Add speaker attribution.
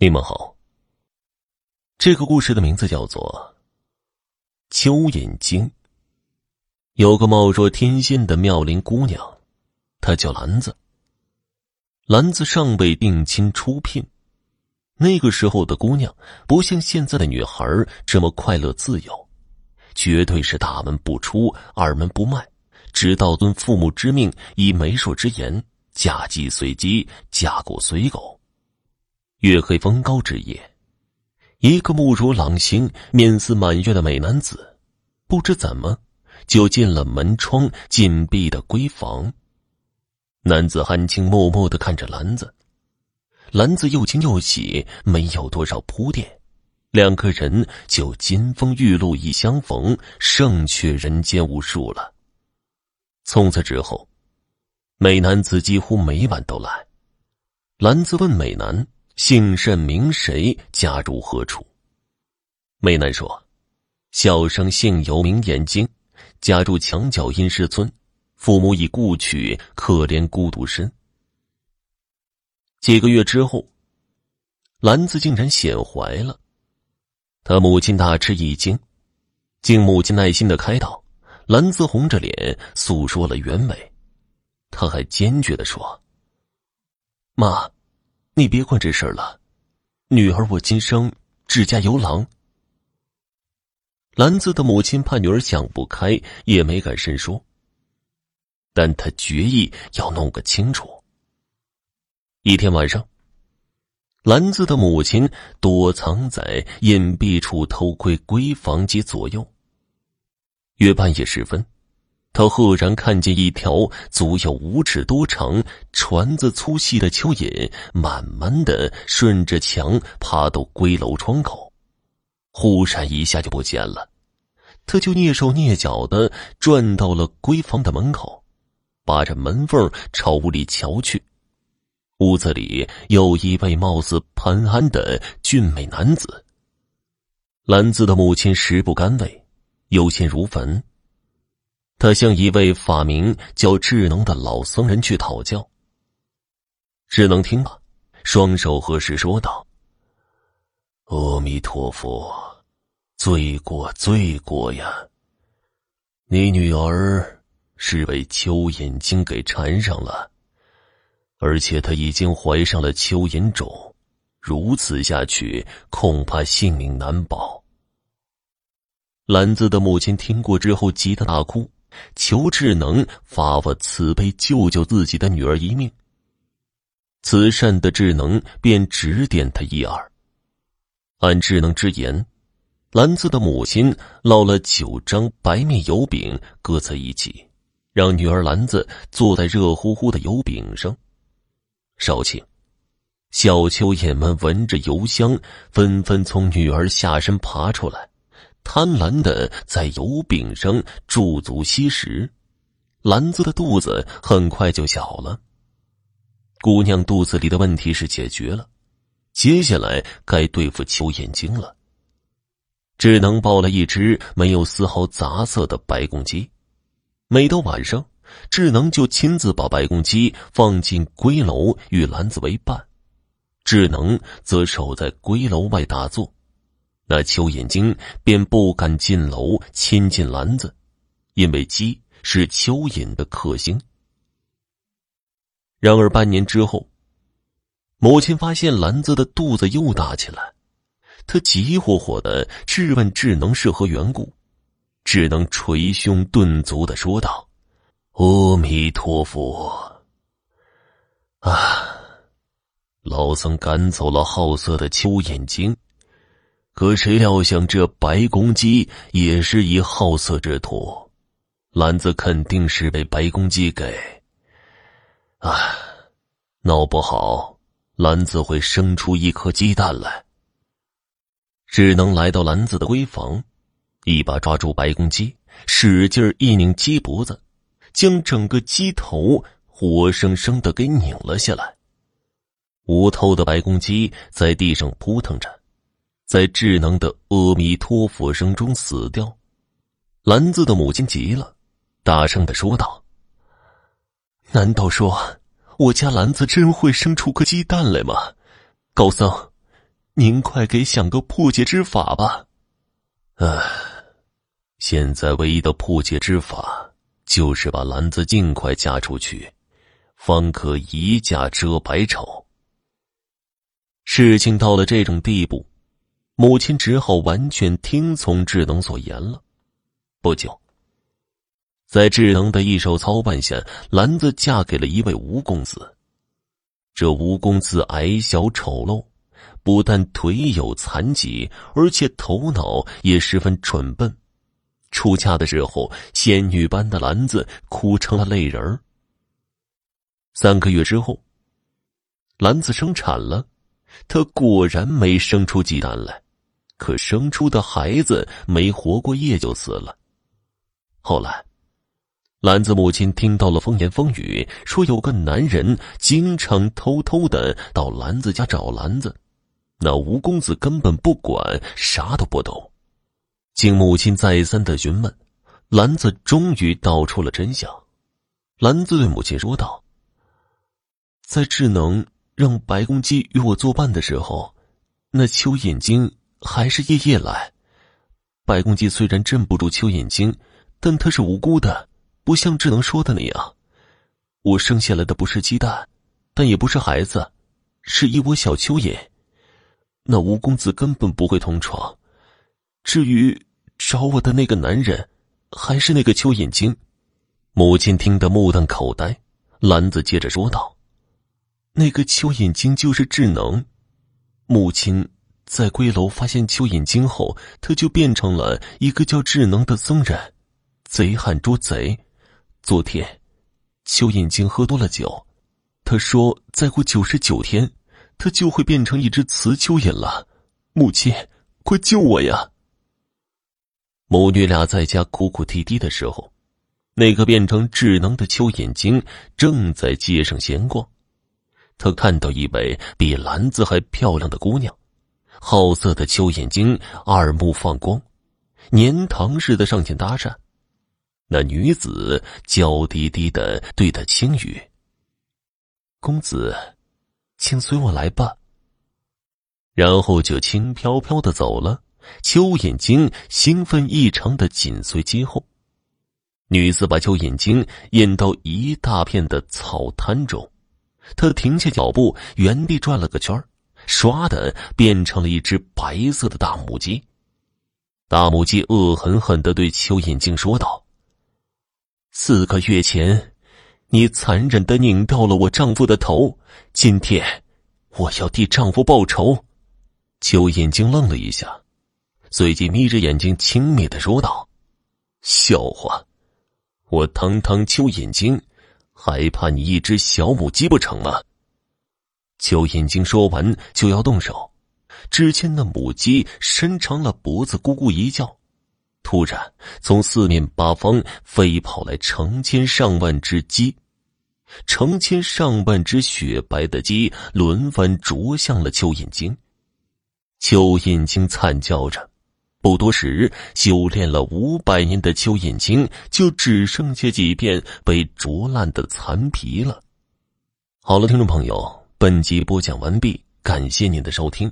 Speaker 1: 你们好。这个故事的名字叫做《蚯蚓精》。有个貌若天仙的妙龄姑娘，她叫兰子。兰子尚未定亲出聘，那个时候的姑娘不像现在的女孩这么快乐自由，绝对是大门不出，二门不迈，只道遵父母之命，以媒妁之言，嫁鸡随鸡，嫁狗随狗。月黑风高之夜，一个目如朗星、面似满月的美男子，不知怎么就进了门窗紧闭的闺房。男子含情脉脉的看着兰子，兰子又惊又喜，没有多少铺垫，两个人就金风玉露一相逢，胜却人间无数了。从此之后，美男子几乎每晚都来。兰子问美男。姓甚名谁？家住何处？美男说：“小生姓尤，名眼睛，家住墙角阴湿村，父母已故去，可怜孤独身。”几个月之后，兰子竟然显怀了。他母亲大吃一惊，经母亲耐心的开导，兰子红着脸诉说了原委。他还坚决的说：“妈。”你别管这事儿了，女儿我今生只嫁游郎。兰子的母亲怕女儿想不开，也没敢深说。但他决意要弄个清楚。一天晚上，兰子的母亲躲藏在隐蔽处偷窥闺房及左右。约半夜时分。他赫然看见一条足有五尺多长、船子粗细的蚯蚓，慢慢的顺着墙爬到闺楼窗口，忽闪一下就不见了。他就蹑手蹑脚的转到了闺房的门口，把着门缝朝屋里瞧去。屋子里有一位貌似潘安的俊美男子。兰子的母亲食不甘味，忧心如焚。他向一位法名叫智能的老僧人去讨教。智能听罢，双手合十说道：“阿弥陀佛，罪过罪过呀！你女儿是被蚯蚓精给缠上了，而且她已经怀上了蚯蚓种，如此下去，恐怕性命难保。”兰子的母亲听过之后，急得大哭。求智能发发慈悲，救救自己的女儿一命。慈善的智能便指点他一二。按智能之言，兰子的母亲烙了九张白面油饼，搁在一起，让女儿兰子坐在热乎乎的油饼上。稍顷，小蚯蚓们闻着油香，纷纷从女儿下身爬出来。贪婪的在油饼上驻足吸食，兰子的肚子很快就小了。姑娘肚子里的问题是解决了，接下来该对付求眼睛了。只能抱了一只没有丝毫杂色的白公鸡，每到晚上，智能就亲自把白公鸡放进闺楼与兰子为伴，智能则守在闺楼外打坐。那蚯蚓精便不敢进楼亲近篮子，因为鸡是蚯蚓的克星。然而半年之后，母亲发现篮子的肚子又大起来，她急火火的质问智能是何缘故，智能捶胸顿足的说道：“阿弥陀佛，啊，老僧赶走了好色的蚯蚓精。”可谁料想，这白公鸡也是一好色之徒，篮子肯定是被白公鸡给……啊，闹不好，篮子会生出一颗鸡蛋来。只能来到篮子的闺房，一把抓住白公鸡，使劲一拧鸡脖子，将整个鸡头活生生的给拧了下来。无头的白公鸡在地上扑腾着。在智能的阿弥陀佛声中死掉，兰子的母亲急了，大声的说道：“难道说我家兰子真会生出个鸡蛋来吗？高僧，您快给想个破解之法吧。唉，现在唯一的破解之法就是把兰子尽快嫁出去，方可一嫁遮百丑。事情到了这种地步，母亲只好完全听从智能所言了。不久，在智能的一手操办下，兰子嫁给了一位吴公子。这吴公子矮小丑陋，不但腿有残疾，而且头脑也十分蠢笨。出嫁的时候，仙女般的兰子哭成了泪人。三个月之后，兰子生产了，她果然没生出鸡蛋来，可生出的孩子没活过夜就死了。后来。兰子母亲听到了风言风语，说有个男人经常偷偷的到兰子家找兰子，那吴公子根本不管，啥都不懂。经母亲再三的询问，兰子终于道出了真相。兰子对母亲说道：“在智能让白公鸡与我作伴的时候，那蚯蚓精还是夜夜来。白公鸡虽然镇不住蚯蚓精，但它是无辜的。”不像智能说的那样，我生下来的不是鸡蛋，但也不是孩子，是一窝小蚯蚓。那吴公子根本不会同床。至于找我的那个男人，还是那个蚯蚓精。母亲听得目瞪口呆。兰子接着说道：“那个蚯蚓精就是智能。母亲在归楼发现蚯蚓精后，他就变成了一个叫智能的僧人。贼喊捉贼。”昨天，蚯蚓精喝多了酒，他说：“再过九十九天，他就会变成一只雌蚯蚓了。”母亲，快救我呀！母女俩在家哭哭啼啼的时候，那个变成智能的蚯蚓精正在街上闲逛。他看到一位比兰子还漂亮的姑娘，好色的蚯蚓精二目放光，粘糖似的上前搭讪。那女子娇滴滴的对他轻语：“公子，请随我来吧。”然后就轻飘飘的走了。蚯眼睛兴奋异常的紧随其后。女子把蚯眼睛引到一大片的草滩中，他停下脚步，原地转了个圈儿唰的变成了一只白色的大母鸡。大母鸡恶狠狠的对蚯蚓精说道。四个月前，你残忍的拧掉了我丈夫的头。今天，我要替丈夫报仇。邱眼睛愣了一下，随即眯着眼睛轻蔑的说道：“笑话，我堂堂邱眼睛，还怕你一只小母鸡不成吗？”蚯蚓精说完就要动手，只见那母鸡伸长了脖子，咕咕一叫。突然，从四面八方飞跑来成千上万只鸡，成千上万只雪白的鸡轮番啄向了蚯蚓精。蚯蚓精惨叫着，不多时，修炼了五百年的蚯蚓精就只剩下几片被啄烂的残皮了。好了，听众朋友，本集播讲完毕，感谢您的收听。